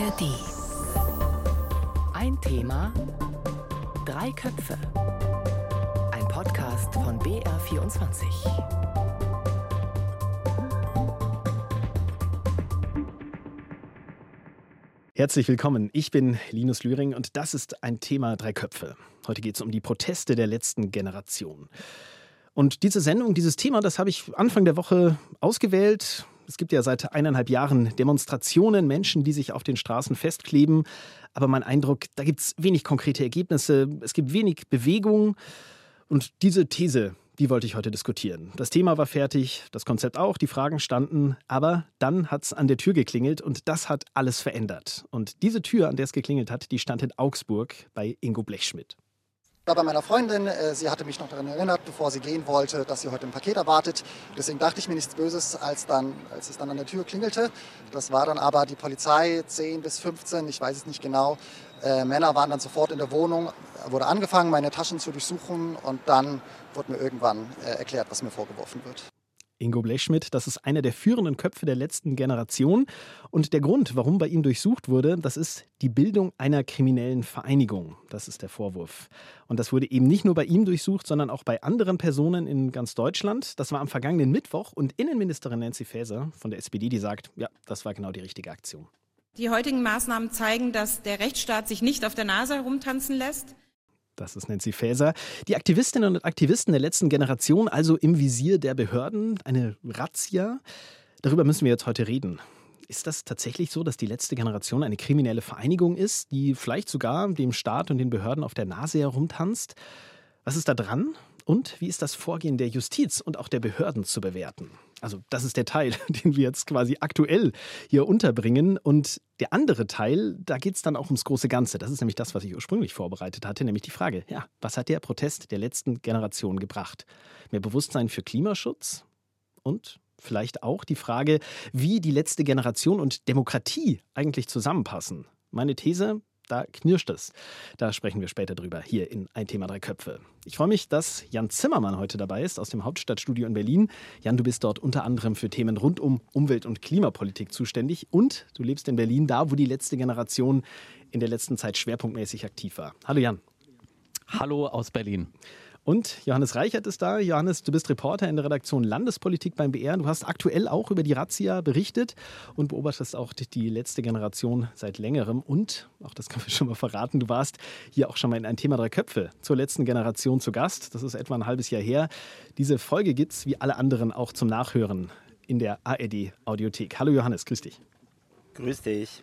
ARD. Ein Thema, drei Köpfe. Ein Podcast von BR24. Herzlich willkommen. Ich bin Linus Lühring und das ist ein Thema Drei Köpfe. Heute geht es um die Proteste der letzten Generation. Und diese Sendung, dieses Thema, das habe ich Anfang der Woche ausgewählt. Es gibt ja seit eineinhalb Jahren Demonstrationen, Menschen, die sich auf den Straßen festkleben. Aber mein Eindruck, da gibt es wenig konkrete Ergebnisse. Es gibt wenig Bewegung. Und diese These, die wollte ich heute diskutieren. Das Thema war fertig, das Konzept auch, die Fragen standen, aber dann hat es an der Tür geklingelt und das hat alles verändert. Und diese Tür, an der es geklingelt hat, die stand in Augsburg bei Ingo Blechschmidt war bei meiner Freundin. Äh, sie hatte mich noch daran erinnert, bevor sie gehen wollte, dass sie heute ein Paket erwartet. Deswegen dachte ich mir nichts Böses, als, dann, als es dann an der Tür klingelte. Das war dann aber die Polizei, 10 bis 15, ich weiß es nicht genau. Äh, Männer waren dann sofort in der Wohnung, wurde angefangen, meine Taschen zu durchsuchen und dann wurde mir irgendwann äh, erklärt, was mir vorgeworfen wird. Ingo Blechschmidt, das ist einer der führenden Köpfe der letzten Generation. Und der Grund, warum bei ihm durchsucht wurde, das ist die Bildung einer kriminellen Vereinigung. Das ist der Vorwurf. Und das wurde eben nicht nur bei ihm durchsucht, sondern auch bei anderen Personen in ganz Deutschland. Das war am vergangenen Mittwoch. Und Innenministerin Nancy Faeser von der SPD, die sagt, ja, das war genau die richtige Aktion. Die heutigen Maßnahmen zeigen, dass der Rechtsstaat sich nicht auf der Nase herumtanzen lässt. Das ist Nancy Faeser. Die Aktivistinnen und Aktivisten der letzten Generation, also im Visier der Behörden, eine Razzia. Darüber müssen wir jetzt heute reden. Ist das tatsächlich so, dass die letzte Generation eine kriminelle Vereinigung ist, die vielleicht sogar dem Staat und den Behörden auf der Nase herumtanzt? Was ist da dran? Und wie ist das Vorgehen der Justiz und auch der Behörden zu bewerten? Also das ist der Teil, den wir jetzt quasi aktuell hier unterbringen. Und der andere Teil, da geht es dann auch ums große Ganze. Das ist nämlich das, was ich ursprünglich vorbereitet hatte, nämlich die Frage, ja, was hat der Protest der letzten Generation gebracht? Mehr Bewusstsein für Klimaschutz und vielleicht auch die Frage, wie die letzte Generation und Demokratie eigentlich zusammenpassen. Meine These, da knirscht es. Da sprechen wir später drüber, hier in Ein Thema Drei Köpfe. Ich freue mich, dass Jan Zimmermann heute dabei ist aus dem Hauptstadtstudio in Berlin. Jan, du bist dort unter anderem für Themen rund um Umwelt- und Klimapolitik zuständig und du lebst in Berlin, da wo die letzte Generation in der letzten Zeit schwerpunktmäßig aktiv war. Hallo Jan. Hallo aus Berlin. Und Johannes Reichert ist da. Johannes, du bist Reporter in der Redaktion Landespolitik beim BR. Du hast aktuell auch über die Razzia berichtet und beobachtest auch die letzte Generation seit längerem. Und, auch das können wir schon mal verraten, du warst hier auch schon mal in ein Thema Drei Köpfe zur letzten Generation zu Gast. Das ist etwa ein halbes Jahr her. Diese Folge gibt es wie alle anderen auch zum Nachhören in der ARD Audiothek. Hallo Johannes, grüß dich. Grüß dich.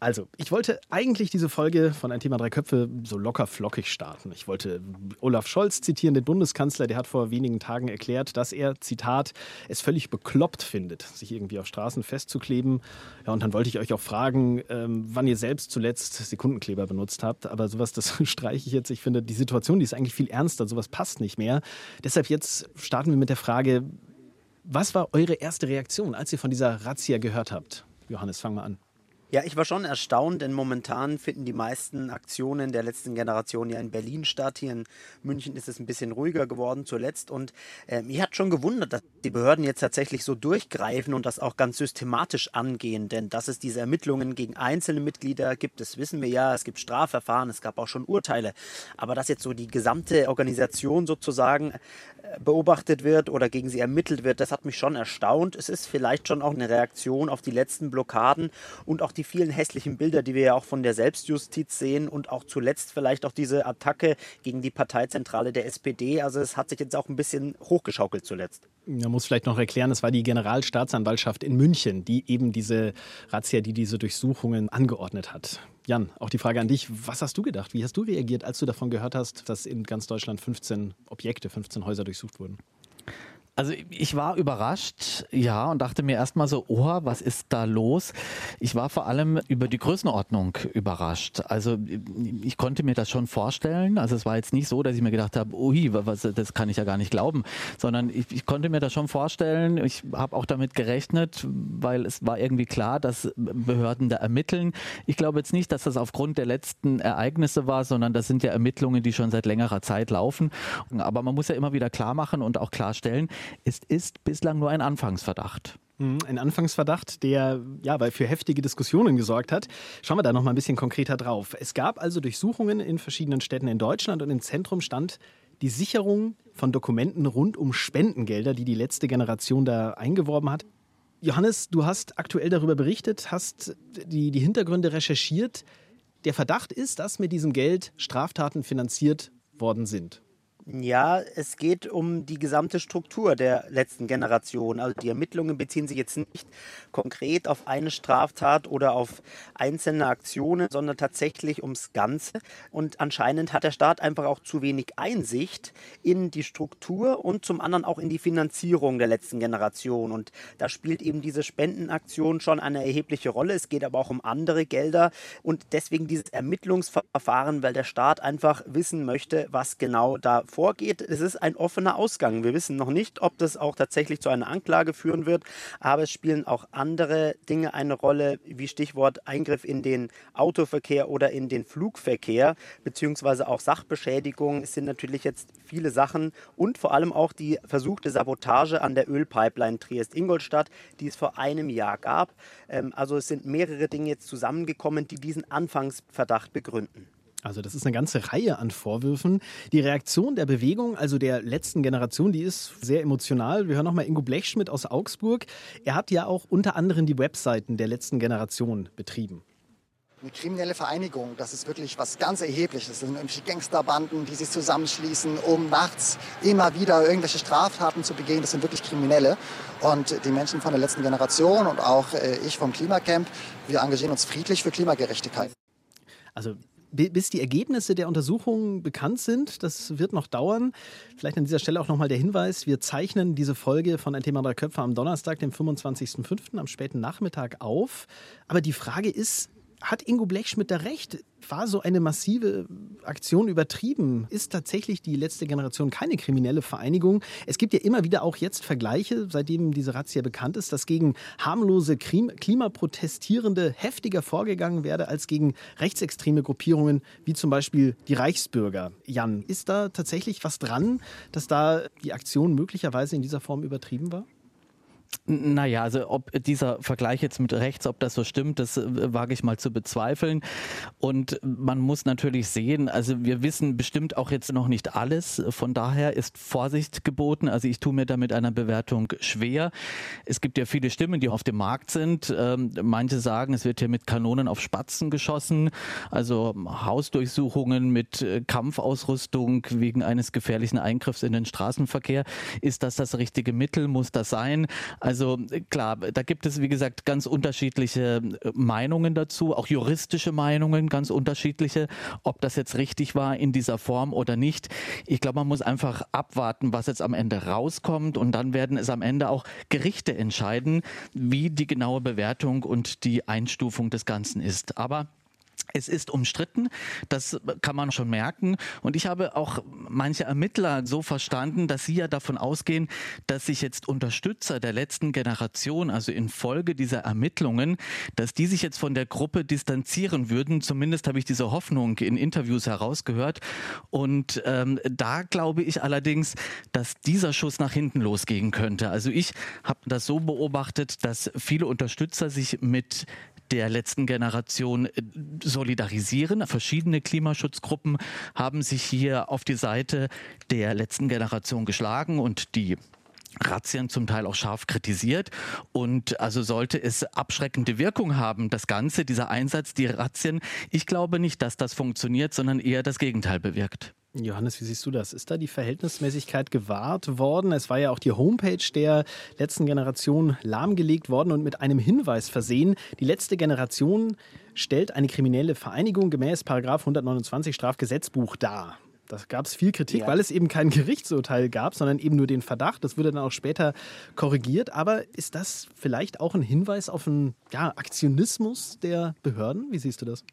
Also, ich wollte eigentlich diese Folge von Ein Thema Drei Köpfe so locker flockig starten. Ich wollte Olaf Scholz zitieren, den Bundeskanzler, der hat vor wenigen Tagen erklärt, dass er, Zitat, es völlig bekloppt findet, sich irgendwie auf Straßen festzukleben. Ja, und dann wollte ich euch auch fragen, ähm, wann ihr selbst zuletzt Sekundenkleber benutzt habt. Aber sowas, das streiche ich jetzt. Ich finde, die Situation, die ist eigentlich viel ernster. Sowas passt nicht mehr. Deshalb jetzt starten wir mit der Frage, was war eure erste Reaktion, als ihr von dieser Razzia gehört habt? Johannes, fang mal an. Ja, ich war schon erstaunt, denn momentan finden die meisten Aktionen der letzten Generation ja in Berlin statt. Hier in München ist es ein bisschen ruhiger geworden zuletzt. Und äh, mich hat schon gewundert, dass die Behörden jetzt tatsächlich so durchgreifen und das auch ganz systematisch angehen. Denn dass es diese Ermittlungen gegen einzelne Mitglieder gibt, das wissen wir ja. Es gibt Strafverfahren, es gab auch schon Urteile. Aber dass jetzt so die gesamte Organisation sozusagen äh, beobachtet wird oder gegen sie ermittelt wird, das hat mich schon erstaunt. Es ist vielleicht schon auch eine Reaktion auf die letzten Blockaden und auch die vielen hässlichen Bilder, die wir ja auch von der Selbstjustiz sehen und auch zuletzt vielleicht auch diese Attacke gegen die Parteizentrale der SPD. Also es hat sich jetzt auch ein bisschen hochgeschaukelt zuletzt. Man muss vielleicht noch erklären, es war die Generalstaatsanwaltschaft in München, die eben diese Razzia, die diese Durchsuchungen angeordnet hat. Jan, auch die Frage an dich. Was hast du gedacht? Wie hast du reagiert, als du davon gehört hast, dass in ganz Deutschland 15 Objekte, 15 Häuser durchsucht wurden? Also ich war überrascht, ja, und dachte mir erstmal so, oh, was ist da los? Ich war vor allem über die Größenordnung überrascht. Also ich konnte mir das schon vorstellen. Also es war jetzt nicht so, dass ich mir gedacht habe, ui, was, das kann ich ja gar nicht glauben, sondern ich, ich konnte mir das schon vorstellen. Ich habe auch damit gerechnet, weil es war irgendwie klar, dass Behörden da ermitteln. Ich glaube jetzt nicht, dass das aufgrund der letzten Ereignisse war, sondern das sind ja Ermittlungen, die schon seit längerer Zeit laufen. Aber man muss ja immer wieder klar machen und auch klarstellen, es ist bislang nur ein Anfangsverdacht. Hm, ein Anfangsverdacht, der ja für heftige Diskussionen gesorgt hat. Schauen wir da noch mal ein bisschen konkreter drauf. Es gab also Durchsuchungen in verschiedenen Städten in Deutschland und im Zentrum stand die Sicherung von Dokumenten rund um Spendengelder, die die letzte Generation da eingeworben hat. Johannes, du hast aktuell darüber berichtet, hast die, die Hintergründe recherchiert. Der Verdacht ist, dass mit diesem Geld Straftaten finanziert worden sind. Ja, es geht um die gesamte Struktur der letzten Generation. Also die Ermittlungen beziehen sich jetzt nicht konkret auf eine Straftat oder auf einzelne Aktionen, sondern tatsächlich ums Ganze. Und anscheinend hat der Staat einfach auch zu wenig Einsicht in die Struktur und zum anderen auch in die Finanzierung der letzten Generation. Und da spielt eben diese Spendenaktion schon eine erhebliche Rolle. Es geht aber auch um andere Gelder und deswegen dieses Ermittlungsverfahren, weil der Staat einfach wissen möchte, was genau da vorgeht. Es ist ein offener Ausgang. Wir wissen noch nicht, ob das auch tatsächlich zu einer Anklage führen wird, aber es spielen auch andere Dinge eine Rolle, wie Stichwort Eingriff in den Autoverkehr oder in den Flugverkehr, beziehungsweise auch Sachbeschädigung. Es sind natürlich jetzt viele Sachen und vor allem auch die versuchte Sabotage an der Ölpipeline Triest-Ingolstadt, die es vor einem Jahr gab. Ähm, also es sind mehrere Dinge jetzt zusammengekommen, die diesen Anfangsverdacht begründen. Also das ist eine ganze Reihe an Vorwürfen. Die Reaktion der Bewegung, also der letzten Generation, die ist sehr emotional. Wir hören nochmal Ingo Blechschmidt aus Augsburg. Er hat ja auch unter anderem die Webseiten der letzten Generation betrieben. Eine kriminelle Vereinigung, das ist wirklich was ganz Erhebliches. Das sind irgendwelche Gangsterbanden, die sich zusammenschließen, um nachts immer wieder irgendwelche Straftaten zu begehen. Das sind wirklich Kriminelle. Und die Menschen von der letzten Generation und auch äh, ich vom Klimacamp, wir engagieren uns friedlich für Klimagerechtigkeit. Also bis die Ergebnisse der Untersuchungen bekannt sind. Das wird noch dauern. Vielleicht an dieser Stelle auch nochmal der Hinweis, wir zeichnen diese Folge von Ein Thema drei Köpfe am Donnerstag, dem 25.05. am späten Nachmittag auf. Aber die Frage ist, hat Ingo Blechschmidt da recht? War so eine massive Aktion übertrieben? Ist tatsächlich die letzte Generation keine kriminelle Vereinigung? Es gibt ja immer wieder auch jetzt Vergleiche, seitdem diese Razzia bekannt ist, dass gegen harmlose Klimaprotestierende heftiger vorgegangen werde als gegen rechtsextreme Gruppierungen, wie zum Beispiel die Reichsbürger. Jan, ist da tatsächlich was dran, dass da die Aktion möglicherweise in dieser Form übertrieben war? Naja, also ob dieser Vergleich jetzt mit rechts, ob das so stimmt, das äh, wage ich mal zu bezweifeln. Und man muss natürlich sehen, also wir wissen bestimmt auch jetzt noch nicht alles. Von daher ist Vorsicht geboten. Also ich tue mir da mit einer Bewertung schwer. Es gibt ja viele Stimmen, die auf dem Markt sind. Ähm, manche sagen, es wird hier mit Kanonen auf Spatzen geschossen. Also Hausdurchsuchungen mit äh, Kampfausrüstung wegen eines gefährlichen Eingriffs in den Straßenverkehr. Ist das das richtige Mittel? Muss das sein? Also klar, da gibt es, wie gesagt, ganz unterschiedliche äh, Meinungen dazu, auch juristische Meinungen, ganz unterschiedliche, ob das jetzt richtig war in dieser Form oder nicht. Ich glaube, man muss einfach abwarten, was jetzt am Ende rauskommt und dann werden es am Ende auch Gerichte entscheiden, wie die genaue Bewertung und die Einstufung des Ganzen ist. Aber es ist umstritten, das kann man schon merken. Und ich habe auch manche Ermittler so verstanden, dass sie ja davon ausgehen, dass sich jetzt Unterstützer der letzten Generation, also infolge dieser Ermittlungen, dass die sich jetzt von der Gruppe distanzieren würden. Zumindest habe ich diese Hoffnung in Interviews herausgehört. Und ähm, da glaube ich allerdings, dass dieser Schuss nach hinten losgehen könnte. Also ich habe das so beobachtet, dass viele Unterstützer sich mit der letzten Generation äh, solidarisieren. Verschiedene Klimaschutzgruppen haben sich hier auf die Seite der letzten Generation geschlagen und die Razzien zum Teil auch scharf kritisiert. Und also sollte es abschreckende Wirkung haben, das Ganze, dieser Einsatz, die Razzien, ich glaube nicht, dass das funktioniert, sondern eher das Gegenteil bewirkt. Johannes, wie siehst du das? Ist da die Verhältnismäßigkeit gewahrt worden? Es war ja auch die Homepage der letzten Generation lahmgelegt worden und mit einem Hinweis versehen. Die letzte Generation stellt eine kriminelle Vereinigung gemäß 129 Strafgesetzbuch dar. Da gab es viel Kritik, ja. weil es eben kein Gerichtsurteil gab, sondern eben nur den Verdacht. Das wurde dann auch später korrigiert. Aber ist das vielleicht auch ein Hinweis auf einen ja, Aktionismus der Behörden? Wie siehst du das?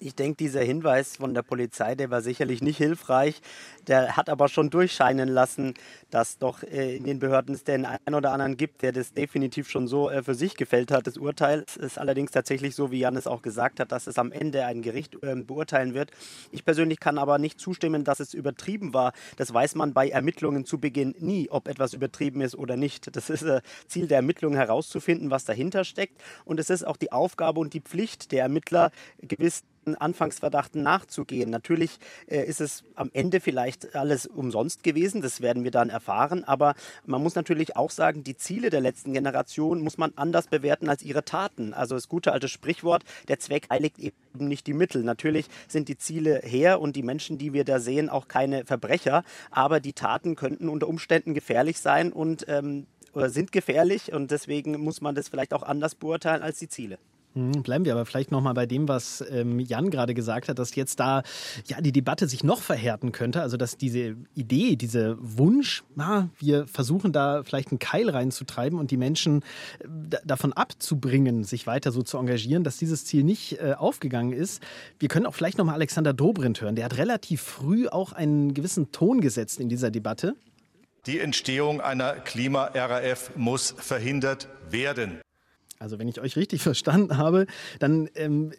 Ich denke, dieser Hinweis von der Polizei, der war sicherlich nicht hilfreich. Der hat aber schon durchscheinen lassen, dass doch äh, in den Behörden es den einen oder anderen gibt, der das definitiv schon so äh, für sich gefällt hat. Das Urteil es ist allerdings tatsächlich so, wie Jan es auch gesagt hat, dass es am Ende ein Gericht äh, beurteilen wird. Ich persönlich kann aber nicht zustimmen, dass es übertrieben war. Das weiß man bei Ermittlungen zu Beginn nie, ob etwas übertrieben ist oder nicht. Das ist äh, Ziel der Ermittlungen herauszufinden, was dahinter steckt. Und es ist auch die Aufgabe und die Pflicht der Ermittler, gewiss Anfangsverdachten nachzugehen. Natürlich äh, ist es am Ende vielleicht alles umsonst gewesen, das werden wir dann erfahren, aber man muss natürlich auch sagen, die Ziele der letzten Generation muss man anders bewerten als ihre Taten. Also das gute alte Sprichwort, der Zweck heiligt eben nicht die Mittel. Natürlich sind die Ziele her und die Menschen, die wir da sehen, auch keine Verbrecher, aber die Taten könnten unter Umständen gefährlich sein und ähm, oder sind gefährlich und deswegen muss man das vielleicht auch anders beurteilen als die Ziele. Hm, bleiben wir aber vielleicht nochmal bei dem, was ähm, Jan gerade gesagt hat, dass jetzt da ja die Debatte sich noch verhärten könnte. Also dass diese Idee, dieser Wunsch, na, wir versuchen da vielleicht einen Keil reinzutreiben und die Menschen äh, davon abzubringen, sich weiter so zu engagieren, dass dieses Ziel nicht äh, aufgegangen ist. Wir können auch vielleicht nochmal Alexander Dobrindt hören. Der hat relativ früh auch einen gewissen Ton gesetzt in dieser Debatte. Die Entstehung einer Klima-RAF muss verhindert werden. Also wenn ich euch richtig verstanden habe, dann ähm,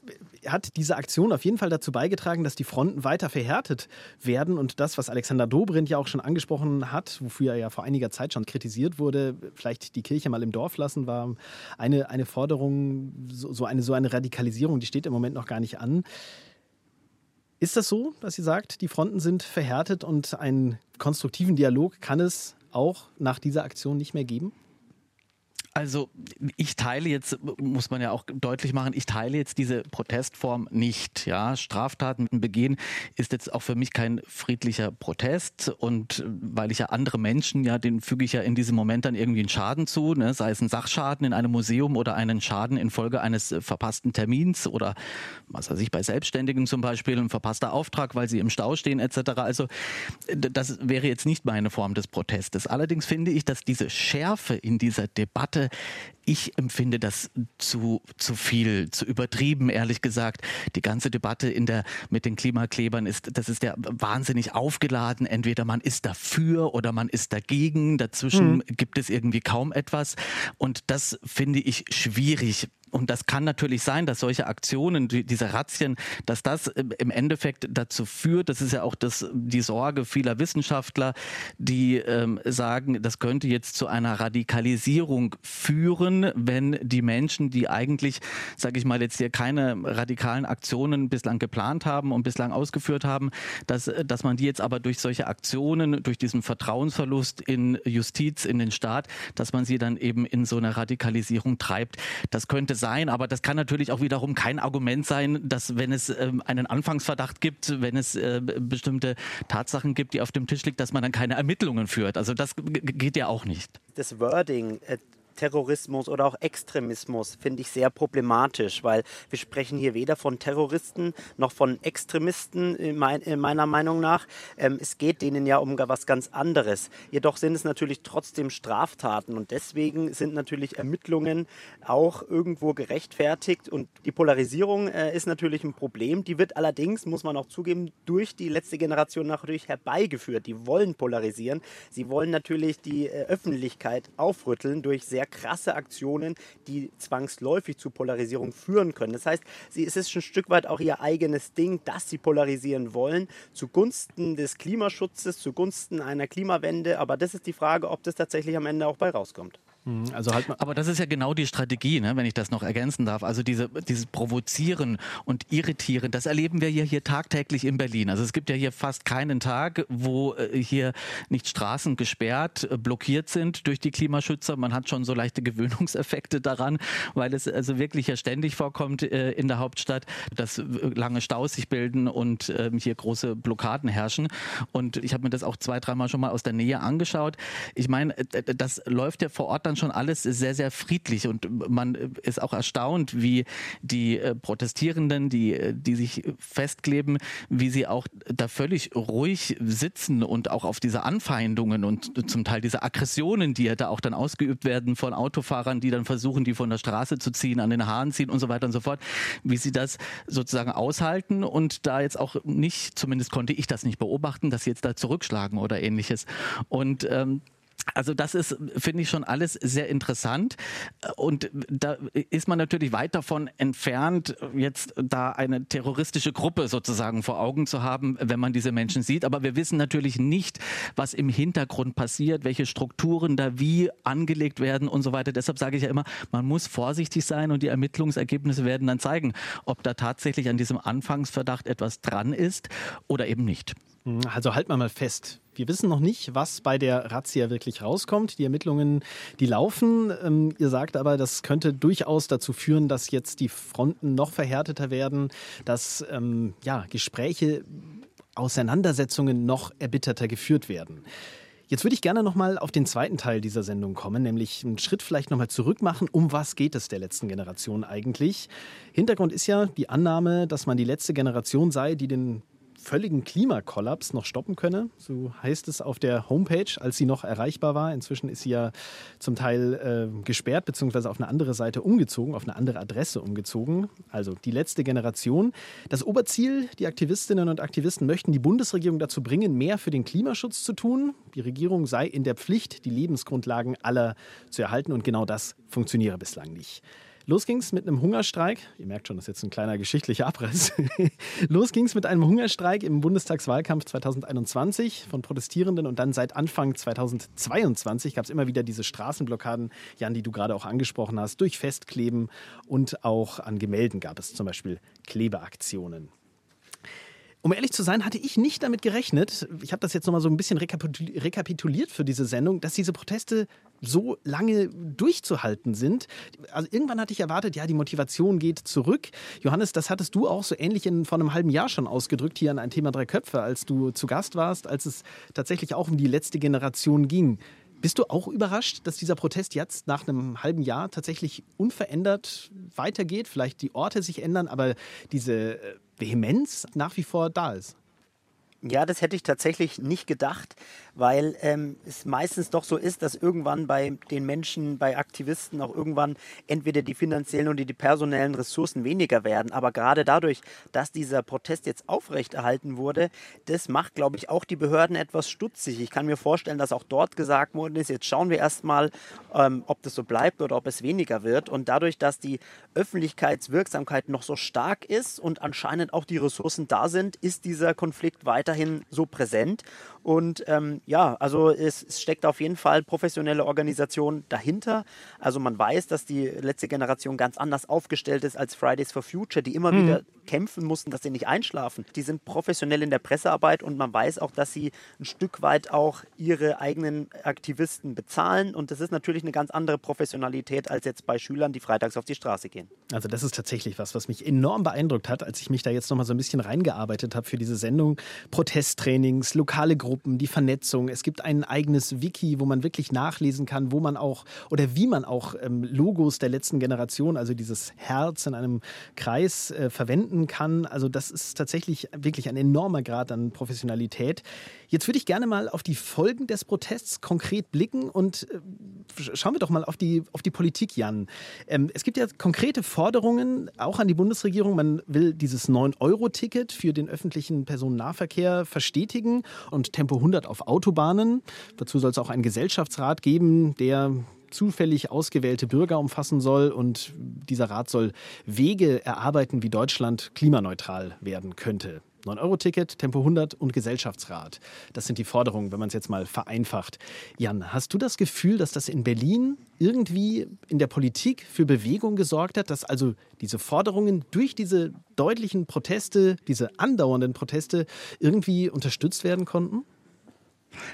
hat diese Aktion auf jeden Fall dazu beigetragen, dass die Fronten weiter verhärtet werden und das, was Alexander Dobrindt ja auch schon angesprochen hat, wofür er ja vor einiger Zeit schon kritisiert wurde, vielleicht die Kirche mal im Dorf lassen, war eine, eine Forderung, so, so eine, so eine Radikalisierung, die steht im Moment noch gar nicht an. Ist das so, dass ihr sagt, die Fronten sind verhärtet und einen konstruktiven Dialog kann es auch nach dieser Aktion nicht mehr geben? Also ich teile jetzt, muss man ja auch deutlich machen, ich teile jetzt diese Protestform nicht. Ja, Straftaten begehen ist jetzt auch für mich kein friedlicher Protest und weil ich ja andere Menschen, ja, den füge ich ja in diesem Moment dann irgendwie einen Schaden zu, ne? sei es ein Sachschaden in einem Museum oder einen Schaden infolge eines verpassten Termins oder was weiß ich bei Selbstständigen zum Beispiel ein verpasster Auftrag, weil sie im Stau stehen etc. Also das wäre jetzt nicht meine Form des Protestes. Allerdings finde ich, dass diese Schärfe in dieser Debatte Merci. Ich empfinde das zu, zu viel, zu übertrieben, ehrlich gesagt. Die ganze Debatte in der, mit den Klimaklebern ist, das ist ja wahnsinnig aufgeladen. Entweder man ist dafür oder man ist dagegen. Dazwischen mhm. gibt es irgendwie kaum etwas. Und das finde ich schwierig und das kann natürlich sein, dass solche Aktionen, diese Razzien, dass das im Endeffekt dazu führt, das ist ja auch das, die Sorge vieler Wissenschaftler, die ähm, sagen, das könnte jetzt zu einer Radikalisierung führen, wenn die Menschen, die eigentlich, sage ich mal, jetzt hier keine radikalen Aktionen bislang geplant haben und bislang ausgeführt haben, dass, dass man die jetzt aber durch solche Aktionen, durch diesen Vertrauensverlust in Justiz, in den Staat, dass man sie dann eben in so eine Radikalisierung treibt. Das könnte sein, aber das kann natürlich auch wiederum kein Argument sein, dass wenn es ähm, einen Anfangsverdacht gibt, wenn es äh, bestimmte Tatsachen gibt, die auf dem Tisch liegt, dass man dann keine Ermittlungen führt. Also das geht ja auch nicht. Das Wording, äh, Terrorismus oder auch Extremismus finde ich sehr problematisch, weil wir sprechen hier weder von Terroristen noch von Extremisten in mein, in meiner Meinung nach. Ähm, es geht denen ja um was ganz anderes. Jedoch sind es natürlich trotzdem Straftaten und deswegen sind natürlich Ermittlungen auch irgendwo gerechtfertigt und die Polarisierung äh, ist natürlich ein Problem. Die wird allerdings, muss man auch zugeben, durch die letzte Generation natürlich herbeigeführt. Die wollen polarisieren. Sie wollen natürlich die äh, Öffentlichkeit aufrütteln durch sehr sehr krasse Aktionen, die zwangsläufig zu Polarisierung führen können. Das heißt, sie, es ist ein Stück weit auch ihr eigenes Ding, dass sie polarisieren wollen, zugunsten des Klimaschutzes, zugunsten einer Klimawende. Aber das ist die Frage, ob das tatsächlich am Ende auch bei rauskommt. Mhm, also halt Aber das ist ja genau die Strategie, ne, wenn ich das noch ergänzen darf. Also diese, dieses Provozieren und Irritieren, das erleben wir ja hier tagtäglich in Berlin. Also es gibt ja hier fast keinen Tag, wo äh, hier nicht Straßen gesperrt, äh, blockiert sind durch die Klimaschützer. Man hat schon so leichte Gewöhnungseffekte daran, weil es also wirklich ja ständig vorkommt äh, in der Hauptstadt, dass lange Staus sich bilden und ähm, hier große Blockaden herrschen. Und ich habe mir das auch zwei, dreimal schon mal aus der Nähe angeschaut. Ich meine, das läuft ja vor Ort dann dann schon alles sehr, sehr friedlich und man ist auch erstaunt, wie die äh, Protestierenden, die, äh, die sich festkleben, wie sie auch da völlig ruhig sitzen und auch auf diese Anfeindungen und zum Teil diese Aggressionen, die ja da auch dann ausgeübt werden von Autofahrern, die dann versuchen, die von der Straße zu ziehen, an den Haaren ziehen und so weiter und so fort, wie sie das sozusagen aushalten und da jetzt auch nicht, zumindest konnte ich das nicht beobachten, dass sie jetzt da zurückschlagen oder ähnliches. Und ähm, also das ist, finde ich, schon alles sehr interessant. Und da ist man natürlich weit davon entfernt, jetzt da eine terroristische Gruppe sozusagen vor Augen zu haben, wenn man diese Menschen sieht. Aber wir wissen natürlich nicht, was im Hintergrund passiert, welche Strukturen da wie angelegt werden und so weiter. Deshalb sage ich ja immer, man muss vorsichtig sein und die Ermittlungsergebnisse werden dann zeigen, ob da tatsächlich an diesem Anfangsverdacht etwas dran ist oder eben nicht. Also halt mal mal fest. Wir wissen noch nicht, was bei der Razzia wirklich rauskommt. Die Ermittlungen, die laufen. Ähm, ihr sagt aber, das könnte durchaus dazu führen, dass jetzt die Fronten noch verhärteter werden, dass ähm, ja, Gespräche, Auseinandersetzungen noch erbitterter geführt werden. Jetzt würde ich gerne nochmal auf den zweiten Teil dieser Sendung kommen, nämlich einen Schritt vielleicht nochmal zurück machen. Um was geht es der letzten Generation eigentlich? Hintergrund ist ja die Annahme, dass man die letzte Generation sei, die den völligen Klimakollaps noch stoppen könne. So heißt es auf der Homepage, als sie noch erreichbar war. Inzwischen ist sie ja zum Teil äh, gesperrt bzw. auf eine andere Seite umgezogen, auf eine andere Adresse umgezogen. Also die letzte Generation. Das Oberziel, die Aktivistinnen und Aktivisten möchten die Bundesregierung dazu bringen, mehr für den Klimaschutz zu tun. Die Regierung sei in der Pflicht, die Lebensgrundlagen aller zu erhalten und genau das funktioniere bislang nicht. Los ging's mit einem Hungerstreik. Ihr merkt schon, das ist jetzt ein kleiner geschichtlicher Abriss. Los ging's mit einem Hungerstreik im Bundestagswahlkampf 2021 von Protestierenden und dann seit Anfang 2022 gab es immer wieder diese Straßenblockaden, Jan, die du gerade auch angesprochen hast, durch Festkleben und auch an Gemälden gab es zum Beispiel Klebeaktionen. Um ehrlich zu sein, hatte ich nicht damit gerechnet, ich habe das jetzt nochmal so ein bisschen rekapituliert für diese Sendung, dass diese Proteste so lange durchzuhalten sind. Also irgendwann hatte ich erwartet, ja, die Motivation geht zurück. Johannes, das hattest du auch so ähnlich in, vor einem halben Jahr schon ausgedrückt hier an ein Thema Drei Köpfe, als du zu Gast warst, als es tatsächlich auch um die letzte Generation ging. Bist du auch überrascht, dass dieser Protest jetzt nach einem halben Jahr tatsächlich unverändert weitergeht? Vielleicht die Orte sich ändern, aber diese äh, Vehemenz nach wie vor da ist? Ja, das hätte ich tatsächlich nicht gedacht, weil ähm, es meistens doch so ist, dass irgendwann bei den Menschen, bei Aktivisten auch irgendwann entweder die finanziellen oder die personellen Ressourcen weniger werden. Aber gerade dadurch, dass dieser Protest jetzt aufrechterhalten wurde, das macht, glaube ich, auch die Behörden etwas stutzig. Ich kann mir vorstellen, dass auch dort gesagt worden ist, jetzt schauen wir erstmal, ähm, ob das so bleibt oder ob es weniger wird. Und dadurch, dass die Öffentlichkeitswirksamkeit noch so stark ist und anscheinend auch die Ressourcen da sind, ist dieser Konflikt weiter weiterhin so präsent. Und ähm, ja, also es, es, steckt auf jeden Fall professionelle Organisation dahinter. Also man weiß, dass die letzte Generation ganz anders aufgestellt ist als Fridays for Future, die immer mhm. wieder kämpfen mussten, dass sie nicht einschlafen. Die sind professionell in der Pressearbeit und man weiß auch, dass sie ein Stück weit auch ihre eigenen Aktivisten bezahlen. Und das ist natürlich eine ganz andere Professionalität als jetzt bei Schülern, die freitags auf die Straße gehen. Also das ist tatsächlich was, was mich enorm beeindruckt hat, als ich mich da jetzt nochmal so ein bisschen reingearbeitet habe für diese Sendung. Protesttrainings, lokale Gruppen, die Vernetzung. Es gibt ein eigenes Wiki, wo man wirklich nachlesen kann, wo man auch oder wie man auch ähm, Logos der letzten Generation, also dieses Herz in einem Kreis äh, verwenden kann. Also das ist tatsächlich wirklich ein enormer Grad an Professionalität. Jetzt würde ich gerne mal auf die Folgen des Protests konkret blicken und äh, schauen wir doch mal auf die, auf die Politik, Jan. Ähm, es gibt ja konkrete Forderungen auch an die Bundesregierung. Man will dieses 9-Euro-Ticket für den öffentlichen Personennahverkehr verstetigen und Tempo 100 auf Autobahnen. Dazu soll es auch einen Gesellschaftsrat geben, der zufällig ausgewählte Bürger umfassen soll und dieser Rat soll Wege erarbeiten, wie Deutschland klimaneutral werden könnte. 9-Euro-Ticket, Tempo 100 und Gesellschaftsrat. Das sind die Forderungen, wenn man es jetzt mal vereinfacht. Jan, hast du das Gefühl, dass das in Berlin irgendwie in der Politik für Bewegung gesorgt hat, dass also diese Forderungen durch diese deutlichen Proteste, diese andauernden Proteste irgendwie unterstützt werden konnten?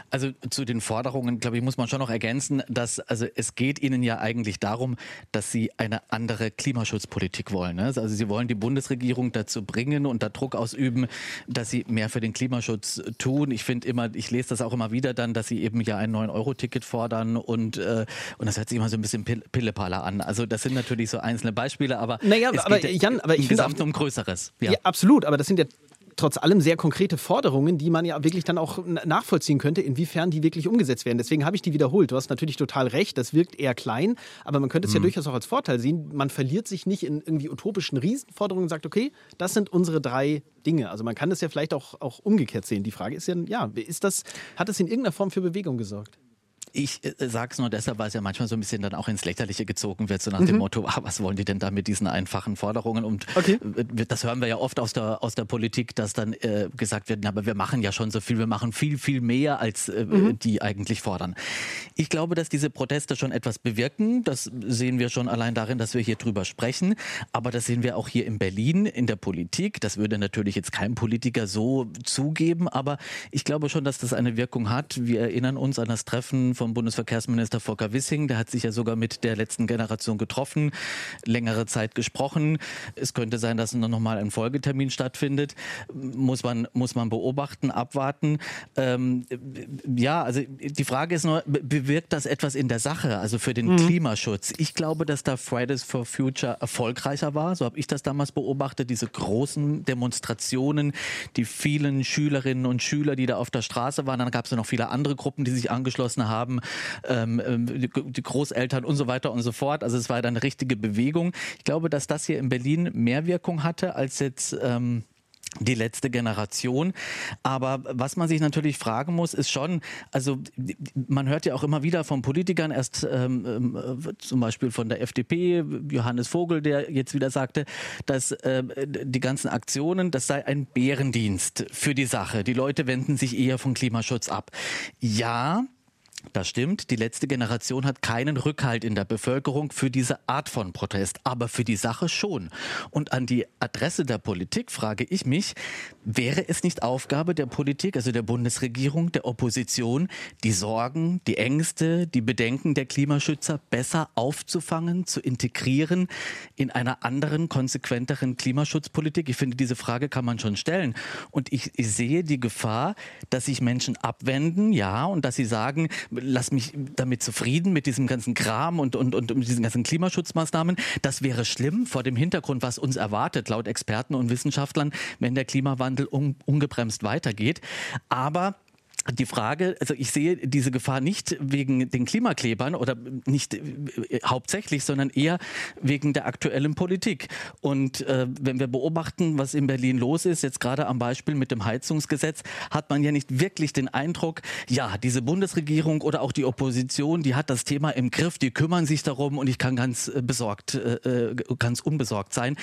Also zu den Forderungen, glaube ich, muss man schon noch ergänzen, dass also es geht Ihnen ja eigentlich darum, dass Sie eine andere Klimaschutzpolitik wollen. Ne? Also Sie wollen die Bundesregierung dazu bringen und da Druck ausüben, dass sie mehr für den Klimaschutz tun. Ich finde immer, ich lese das auch immer wieder dann, dass sie eben ja ein 9-Euro-Ticket fordern und, äh, und das hört sich immer so ein bisschen Pillepaller an. Also das sind natürlich so einzelne Beispiele, aber naja, es aber, geht Jan, aber ich finde Gesamten um Größeres. Ja. ja, absolut, aber das sind ja trotz allem sehr konkrete Forderungen, die man ja wirklich dann auch nachvollziehen könnte, inwiefern die wirklich umgesetzt werden. Deswegen habe ich die wiederholt. Du hast natürlich total recht, das wirkt eher klein, aber man könnte es mhm. ja durchaus auch als Vorteil sehen. Man verliert sich nicht in irgendwie utopischen Riesenforderungen und sagt, okay, das sind unsere drei Dinge. Also man kann das ja vielleicht auch, auch umgekehrt sehen. Die Frage ist ja, ja, ist das, hat das in irgendeiner Form für Bewegung gesorgt? Ich äh, sage es nur deshalb, weil es ja manchmal so ein bisschen dann auch ins Lächerliche gezogen wird, so nach mhm. dem Motto, ah, was wollen die denn da mit diesen einfachen Forderungen? Und okay. das hören wir ja oft aus der, aus der Politik, dass dann äh, gesagt wird, na, aber wir machen ja schon so viel, wir machen viel, viel mehr, als äh, mhm. die eigentlich fordern. Ich glaube, dass diese Proteste schon etwas bewirken. Das sehen wir schon allein darin, dass wir hier drüber sprechen. Aber das sehen wir auch hier in Berlin in der Politik. Das würde natürlich jetzt kein Politiker so zugeben, aber ich glaube schon, dass das eine Wirkung hat. Wir erinnern uns an das Treffen vom Bundesverkehrsminister Volker Wissing. Der hat sich ja sogar mit der letzten Generation getroffen, längere Zeit gesprochen. Es könnte sein, dass noch mal ein Folgetermin stattfindet. Muss man, muss man beobachten, abwarten. Ähm, ja, also die Frage ist nur, bewirkt das etwas in der Sache, also für den mhm. Klimaschutz? Ich glaube, dass da Fridays for Future erfolgreicher war. So habe ich das damals beobachtet. Diese großen Demonstrationen, die vielen Schülerinnen und Schüler, die da auf der Straße waren. Dann gab es ja noch viele andere Gruppen, die sich angeschlossen haben haben, ähm, ähm die Großeltern und so weiter und so fort. Also es war dann eine richtige Bewegung. Ich glaube, dass das hier in Berlin mehr Wirkung hatte als jetzt. Ähm, die letzte Generation. Aber was man sich natürlich fragen muss, ist schon, also man hört ja auch immer wieder von Politikern, erst ähm, äh, zum Beispiel von der FDP, Johannes Vogel, der jetzt wieder sagte, dass äh, die ganzen Aktionen, das sei ein Bärendienst für die Sache. Die Leute wenden sich eher vom Klimaschutz ab. Ja, das stimmt, die letzte Generation hat keinen Rückhalt in der Bevölkerung für diese Art von Protest, aber für die Sache schon. Und an die Adresse der Politik frage ich mich, wäre es nicht Aufgabe der Politik, also der Bundesregierung, der Opposition, die Sorgen, die Ängste, die Bedenken der Klimaschützer besser aufzufangen, zu integrieren in einer anderen, konsequenteren Klimaschutzpolitik? Ich finde, diese Frage kann man schon stellen. Und ich, ich sehe die Gefahr, dass sich Menschen abwenden, ja, und dass sie sagen, lass mich damit zufrieden mit diesem ganzen Kram und, und, und mit diesen ganzen Klimaschutzmaßnahmen. Das wäre schlimm vor dem Hintergrund, was uns erwartet, laut Experten und Wissenschaftlern, wenn der Klimawandel un, ungebremst weitergeht. Aber die Frage, also ich sehe diese Gefahr nicht wegen den Klimaklebern oder nicht äh, hauptsächlich, sondern eher wegen der aktuellen Politik. Und äh, wenn wir beobachten, was in Berlin los ist, jetzt gerade am Beispiel mit dem Heizungsgesetz, hat man ja nicht wirklich den Eindruck, ja, diese Bundesregierung oder auch die Opposition, die hat das Thema im Griff, die kümmern sich darum und ich kann ganz äh, besorgt, äh, äh ganz unbesorgt sein.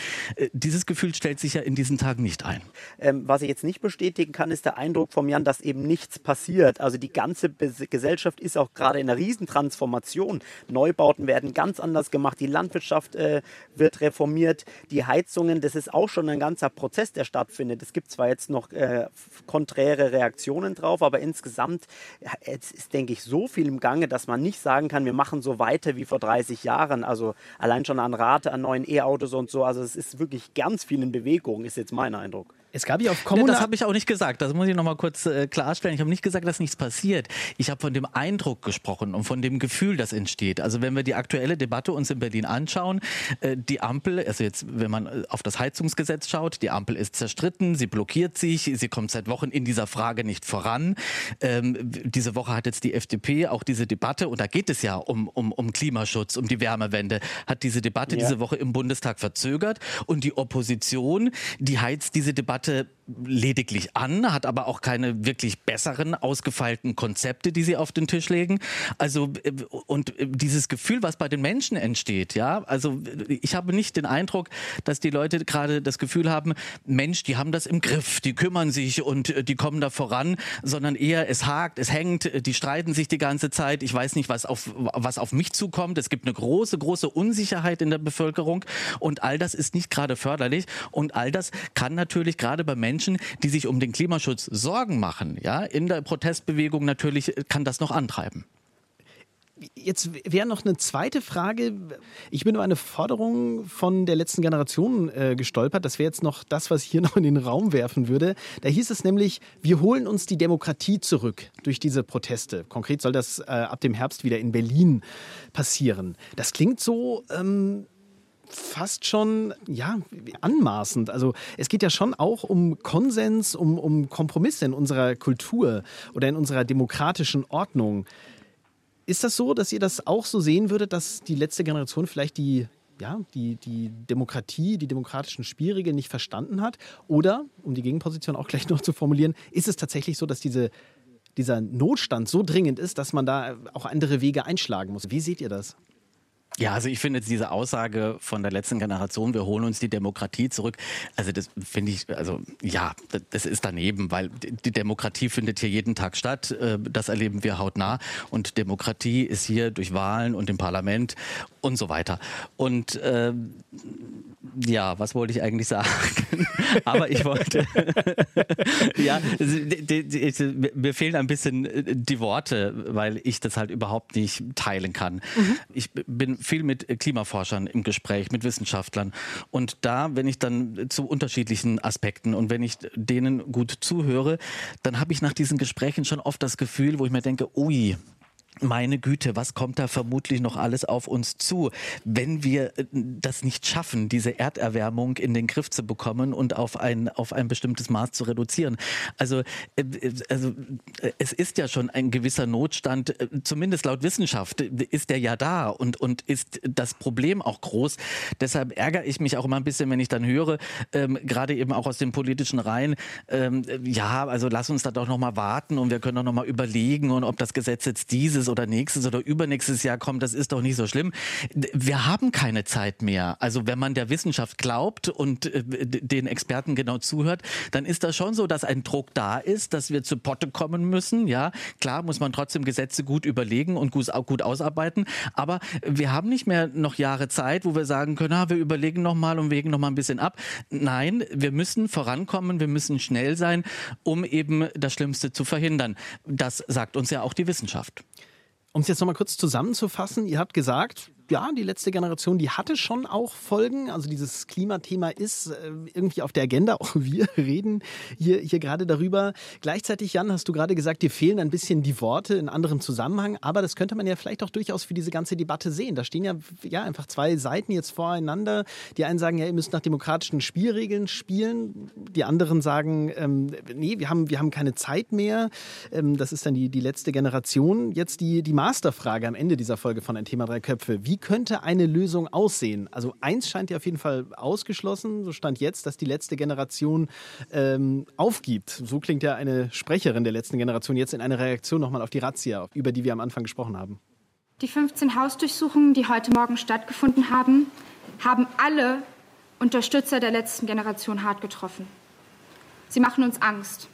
Dieses Gefühl stellt sich ja in diesen Tagen nicht ein. Ähm, was ich jetzt nicht bestätigen kann, ist der Eindruck von Jan, dass eben nichts passiert. Also die ganze Gesellschaft ist auch gerade in einer Riesentransformation. Neubauten werden ganz anders gemacht, die Landwirtschaft äh, wird reformiert, die Heizungen, das ist auch schon ein ganzer Prozess, der stattfindet. Es gibt zwar jetzt noch äh, konträre Reaktionen drauf, aber insgesamt äh, ist, denke ich, so viel im Gange, dass man nicht sagen kann, wir machen so weiter wie vor 30 Jahren. Also allein schon an Rate, an neuen E-Autos und so. Also es ist wirklich ganz viel in Bewegung, ist jetzt mein Eindruck. Es gab ja auf Kommunal... das habe ich auch nicht gesagt. Das muss ich noch mal kurz äh, klarstellen. Ich habe nicht gesagt, dass nichts passiert. Ich habe von dem Eindruck gesprochen und von dem Gefühl, das entsteht. Also wenn wir die aktuelle Debatte uns in Berlin anschauen, äh, die Ampel, also jetzt, wenn man äh, auf das Heizungsgesetz schaut, die Ampel ist zerstritten, sie blockiert sich, sie kommt seit Wochen in dieser Frage nicht voran. Ähm, diese Woche hat jetzt die FDP auch diese Debatte, und da geht es ja um, um, um Klimaschutz, um die Wärmewende, hat diese Debatte ja. diese Woche im Bundestag verzögert. Und die Opposition, die heizt diese Debatte Debatte lediglich an, hat aber auch keine wirklich besseren, ausgefeilten Konzepte, die sie auf den Tisch legen. Also, äh, und äh, dieses Gefühl, was bei den Menschen entsteht, ja, also ich habe nicht den Eindruck, dass die Leute gerade das Gefühl haben, Mensch, die haben das im Griff, die kümmern sich und äh, die kommen da voran, sondern eher es hakt, es hängt, die streiten sich die ganze Zeit. Ich weiß nicht, was auf, was auf mich zukommt. Es gibt eine große, große Unsicherheit in der Bevölkerung und all das ist nicht gerade förderlich und all das kann natürlich gerade bei Menschen Menschen, die sich um den Klimaschutz Sorgen machen, ja, in der Protestbewegung natürlich kann das noch antreiben. Jetzt wäre noch eine zweite Frage. Ich bin über eine Forderung von der letzten Generation äh, gestolpert. Das wäre jetzt noch das, was ich hier noch in den Raum werfen würde. Da hieß es nämlich, wir holen uns die Demokratie zurück durch diese Proteste. Konkret soll das äh, ab dem Herbst wieder in Berlin passieren. Das klingt so. Ähm fast schon ja anmaßend. Also es geht ja schon auch um Konsens, um, um Kompromisse in unserer Kultur oder in unserer demokratischen Ordnung. Ist das so, dass ihr das auch so sehen würdet, dass die letzte Generation vielleicht die, ja, die, die Demokratie, die demokratischen Spielregeln nicht verstanden hat? Oder, um die Gegenposition auch gleich noch zu formulieren, ist es tatsächlich so, dass diese, dieser Notstand so dringend ist, dass man da auch andere Wege einschlagen muss? Wie seht ihr das? Ja, also ich finde jetzt diese Aussage von der letzten Generation, wir holen uns die Demokratie zurück, also das finde ich, also ja, das ist daneben, weil die Demokratie findet hier jeden Tag statt, äh, das erleben wir hautnah und Demokratie ist hier durch Wahlen und im Parlament und so weiter. Und äh, ja, was wollte ich eigentlich sagen? Aber ich wollte, ja, mir fehlen ein bisschen äh, die Worte, weil ich das halt überhaupt nicht teilen kann. Mhm. Ich bin viel mit Klimaforschern im Gespräch, mit Wissenschaftlern. Und da, wenn ich dann zu unterschiedlichen Aspekten und wenn ich denen gut zuhöre, dann habe ich nach diesen Gesprächen schon oft das Gefühl, wo ich mir denke, ui, meine Güte, was kommt da vermutlich noch alles auf uns zu, wenn wir äh, das nicht schaffen, diese Erderwärmung in den Griff zu bekommen und auf ein, auf ein bestimmtes Maß zu reduzieren. Also, äh, äh, also es ist ja schon ein gewisser Notstand, zumindest laut Wissenschaft ist der ja da und, und ist das Problem auch groß. Deshalb ärgere ich mich auch immer ein bisschen, wenn ich dann höre, ähm, gerade eben auch aus den politischen Reihen, ähm, ja, also lass uns da doch nochmal warten und wir können doch nochmal überlegen und ob das Gesetz jetzt dieses oder nächstes oder übernächstes Jahr kommt, das ist doch nicht so schlimm. Wir haben keine Zeit mehr. Also wenn man der Wissenschaft glaubt und äh, den Experten genau zuhört, dann ist das schon so, dass ein Druck da ist, dass wir zu Potte kommen müssen. Ja, klar muss man trotzdem Gesetze gut überlegen und gut, ausarbeiten. Aber wir haben nicht mehr noch Jahre Zeit, wo wir sagen können, ah, wir überlegen noch mal und wägen noch mal ein bisschen ab. Nein, wir müssen vorankommen, wir müssen schnell sein, um eben das Schlimmste zu verhindern. Das sagt uns ja auch die Wissenschaft. Um es jetzt nochmal kurz zusammenzufassen, ihr habt gesagt, ja, die letzte Generation, die hatte schon auch Folgen. Also dieses Klimathema ist äh, irgendwie auf der Agenda. Auch wir reden hier, hier gerade darüber. Gleichzeitig, Jan, hast du gerade gesagt, dir fehlen ein bisschen die Worte in anderem Zusammenhang. Aber das könnte man ja vielleicht auch durchaus für diese ganze Debatte sehen. Da stehen ja, ja einfach zwei Seiten jetzt voreinander. Die einen sagen, ja, ihr müsst nach demokratischen Spielregeln spielen. Die anderen sagen, ähm, nee, wir haben, wir haben keine Zeit mehr. Ähm, das ist dann die, die letzte Generation. Jetzt die, die Masterfrage am Ende dieser Folge von Ein Thema Drei Köpfe. Wie könnte eine Lösung aussehen? Also eins scheint ja auf jeden Fall ausgeschlossen, so stand jetzt, dass die letzte Generation ähm, aufgibt. So klingt ja eine Sprecherin der letzten Generation jetzt in einer Reaktion nochmal auf die Razzia, über die wir am Anfang gesprochen haben. Die 15 Hausdurchsuchungen, die heute Morgen stattgefunden haben, haben alle Unterstützer der letzten Generation hart getroffen. Sie machen uns Angst.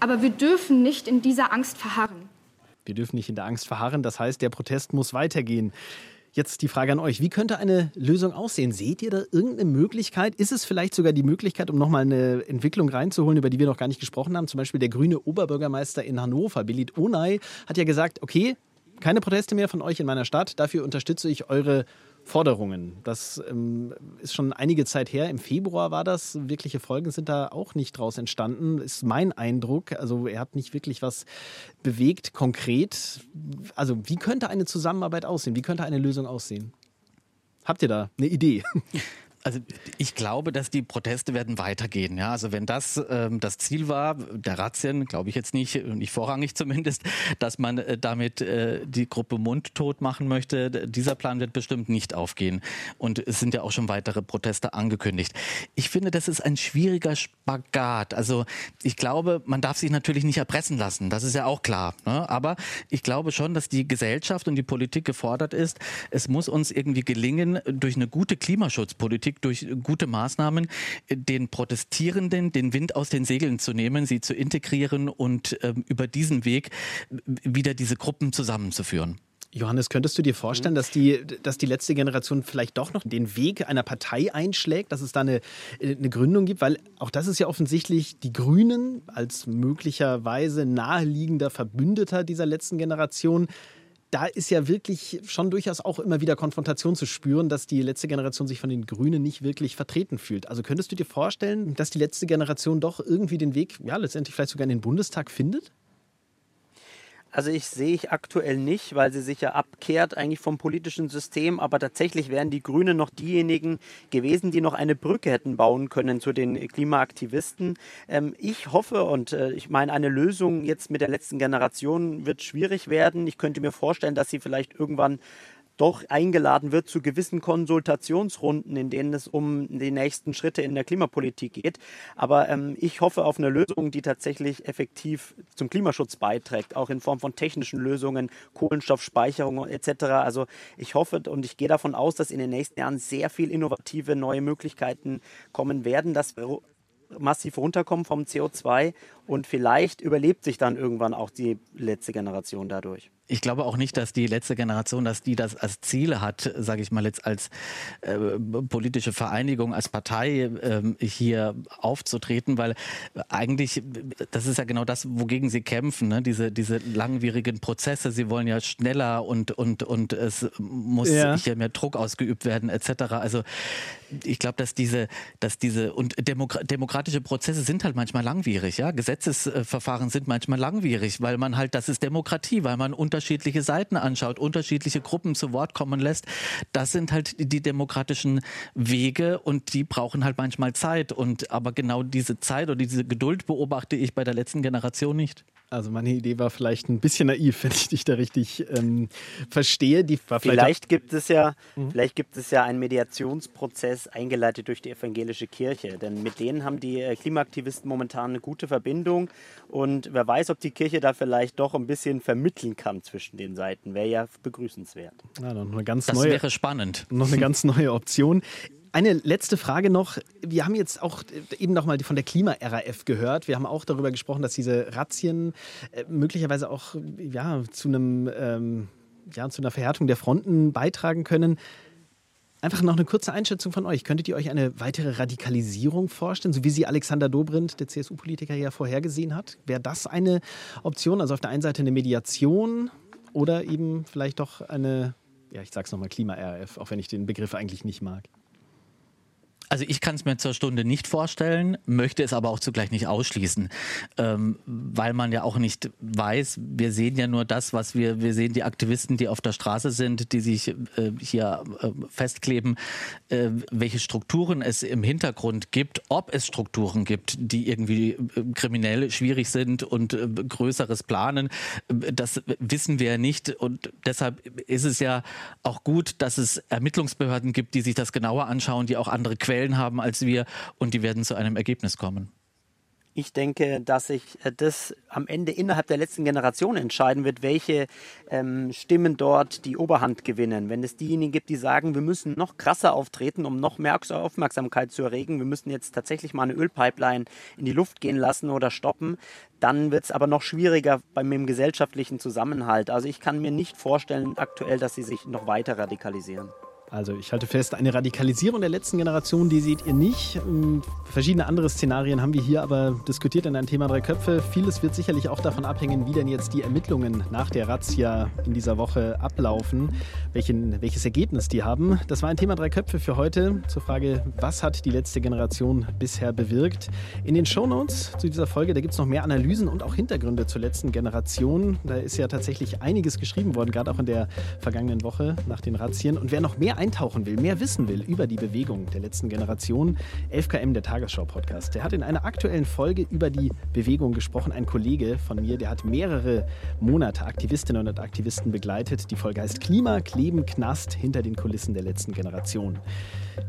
Aber wir dürfen nicht in dieser Angst verharren. Wir dürfen nicht in der Angst verharren. Das heißt, der Protest muss weitergehen. Jetzt die Frage an euch. Wie könnte eine Lösung aussehen? Seht ihr da irgendeine Möglichkeit? Ist es vielleicht sogar die Möglichkeit, um nochmal eine Entwicklung reinzuholen, über die wir noch gar nicht gesprochen haben? Zum Beispiel der grüne Oberbürgermeister in Hannover, Belit Onay, hat ja gesagt, okay, keine Proteste mehr von euch in meiner Stadt, dafür unterstütze ich eure Forderungen. Das ähm, ist schon einige Zeit her. Im Februar war das. Wirkliche Folgen sind da auch nicht draus entstanden, ist mein Eindruck. Also er hat nicht wirklich was bewegt, konkret. Also wie könnte eine Zusammenarbeit aussehen? Wie könnte eine Lösung aussehen? Habt ihr da eine Idee? Also ich glaube, dass die Proteste werden weitergehen. Ja, also wenn das ähm, das Ziel war der Razzien, glaube ich jetzt nicht, nicht vorrangig zumindest, dass man äh, damit äh, die Gruppe mundtot machen möchte. Dieser Plan wird bestimmt nicht aufgehen. Und es sind ja auch schon weitere Proteste angekündigt. Ich finde, das ist ein schwieriger Spagat. Also ich glaube, man darf sich natürlich nicht erpressen lassen. Das ist ja auch klar. Ne? Aber ich glaube schon, dass die Gesellschaft und die Politik gefordert ist. Es muss uns irgendwie gelingen, durch eine gute Klimaschutzpolitik Politik durch gute Maßnahmen den Protestierenden den Wind aus den Segeln zu nehmen, sie zu integrieren und ähm, über diesen Weg wieder diese Gruppen zusammenzuführen. Johannes, könntest du dir vorstellen, dass die, dass die letzte Generation vielleicht doch noch den Weg einer Partei einschlägt, dass es da eine, eine Gründung gibt? Weil auch das ist ja offensichtlich die Grünen als möglicherweise naheliegender Verbündeter dieser letzten Generation da ist ja wirklich schon durchaus auch immer wieder Konfrontation zu spüren, dass die letzte Generation sich von den Grünen nicht wirklich vertreten fühlt. Also könntest du dir vorstellen, dass die letzte Generation doch irgendwie den Weg, ja, letztendlich vielleicht sogar in den Bundestag findet? Also ich sehe ich aktuell nicht, weil sie sich ja abkehrt eigentlich vom politischen System, aber tatsächlich wären die Grünen noch diejenigen gewesen, die noch eine Brücke hätten bauen können zu den Klimaaktivisten. Ähm, ich hoffe und äh, ich meine, eine Lösung jetzt mit der letzten Generation wird schwierig werden. Ich könnte mir vorstellen, dass sie vielleicht irgendwann doch eingeladen wird zu gewissen Konsultationsrunden, in denen es um die nächsten Schritte in der Klimapolitik geht. Aber ähm, ich hoffe auf eine Lösung, die tatsächlich effektiv zum Klimaschutz beiträgt, auch in Form von technischen Lösungen, Kohlenstoffspeicherung etc. Also ich hoffe und ich gehe davon aus, dass in den nächsten Jahren sehr viel innovative neue Möglichkeiten kommen werden, dass wir massiv runterkommen vom CO2 und vielleicht überlebt sich dann irgendwann auch die letzte Generation dadurch ich glaube auch nicht, dass die letzte Generation, dass die das als Ziele hat, sage ich mal jetzt als äh, politische Vereinigung, als Partei äh, hier aufzutreten, weil eigentlich, das ist ja genau das, wogegen sie kämpfen, ne? diese, diese langwierigen Prozesse. Sie wollen ja schneller und, und, und es muss ja. hier mehr Druck ausgeübt werden, etc. Also ich glaube, dass diese, dass diese und Demokra demokratische Prozesse sind halt manchmal langwierig, ja. Gesetzesverfahren sind manchmal langwierig, weil man halt, das ist Demokratie, weil man unter unterschiedliche Seiten anschaut, unterschiedliche Gruppen zu Wort kommen lässt, das sind halt die demokratischen Wege und die brauchen halt manchmal Zeit. Und aber genau diese Zeit oder diese Geduld beobachte ich bei der letzten Generation nicht. Also meine Idee war vielleicht ein bisschen naiv, wenn ich dich da richtig ähm, verstehe. Die war vielleicht, vielleicht gibt es ja, mhm. vielleicht gibt es ja einen Mediationsprozess eingeleitet durch die evangelische Kirche, denn mit denen haben die äh, Klimaaktivisten momentan eine gute Verbindung und wer weiß, ob die Kirche da vielleicht doch ein bisschen vermitteln kann zwischen den Seiten, wäre ja begrüßenswert. Ja, noch eine ganz das neue, wäre spannend. Noch eine ganz neue Option. Eine letzte Frage noch. Wir haben jetzt auch eben noch mal von der Klima-RAF gehört. Wir haben auch darüber gesprochen, dass diese Razzien äh, möglicherweise auch ja, zu, einem, ähm, ja, zu einer Verhärtung der Fronten beitragen können. Einfach noch eine kurze Einschätzung von euch. Könntet ihr euch eine weitere Radikalisierung vorstellen, so wie sie Alexander Dobrindt, der CSU-Politiker, ja vorhergesehen hat? Wäre das eine Option? Also auf der einen Seite eine Mediation oder eben vielleicht doch eine, ja, ich sag's nochmal, Klima-RAF, auch wenn ich den Begriff eigentlich nicht mag? Also ich kann es mir zur Stunde nicht vorstellen, möchte es aber auch zugleich nicht ausschließen, ähm, weil man ja auch nicht weiß, wir sehen ja nur das, was wir, wir sehen die Aktivisten, die auf der Straße sind, die sich äh, hier äh, festkleben, äh, welche Strukturen es im Hintergrund gibt, ob es Strukturen gibt, die irgendwie äh, kriminell schwierig sind und äh, größeres planen, äh, das wissen wir ja nicht und deshalb ist es ja auch gut, dass es Ermittlungsbehörden gibt, die sich das genauer anschauen, die auch andere Quellen Quellen haben als wir und die werden zu einem Ergebnis kommen. Ich denke, dass sich äh, das am Ende innerhalb der letzten Generation entscheiden wird, welche ähm, Stimmen dort die Oberhand gewinnen. Wenn es diejenigen gibt, die sagen, wir müssen noch krasser auftreten, um noch mehr Aufmerksamkeit zu erregen, wir müssen jetzt tatsächlich mal eine Ölpipeline in die Luft gehen lassen oder stoppen, dann wird es aber noch schwieriger beim gesellschaftlichen Zusammenhalt. Also ich kann mir nicht vorstellen aktuell, dass sie sich noch weiter radikalisieren. Also ich halte fest, eine Radikalisierung der letzten Generation, die seht ihr nicht. Ähm, verschiedene andere Szenarien haben wir hier aber diskutiert in einem Thema Drei Köpfe. Vieles wird sicherlich auch davon abhängen, wie denn jetzt die Ermittlungen nach der Razzia in dieser Woche ablaufen, welchen, welches Ergebnis die haben. Das war ein Thema Drei Köpfe für heute zur Frage, was hat die letzte Generation bisher bewirkt. In den Shownotes zu dieser Folge, da gibt es noch mehr Analysen und auch Hintergründe zur letzten Generation. Da ist ja tatsächlich einiges geschrieben worden, gerade auch in der vergangenen Woche nach den Razzien. Und wer noch mehr eintauchen will, mehr wissen will über die Bewegung der letzten Generation, 11KM, der Tagesschau-Podcast, der hat in einer aktuellen Folge über die Bewegung gesprochen. Ein Kollege von mir, der hat mehrere Monate Aktivistinnen und Aktivisten begleitet. Die Folge heißt Klima, Kleben, Knast hinter den Kulissen der letzten Generation.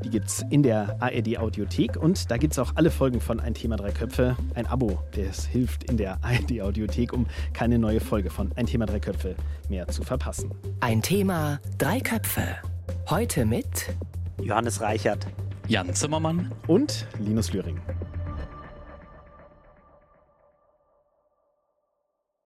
Die gibt es in der ARD Audiothek und da gibt es auch alle Folgen von Ein Thema Drei Köpfe. Ein Abo, das hilft in der ARD Audiothek, um keine neue Folge von Ein Thema Drei Köpfe mehr zu verpassen. Ein Thema Drei Köpfe. Heute mit Johannes Reichert, Jan Zimmermann und Linus Lühring.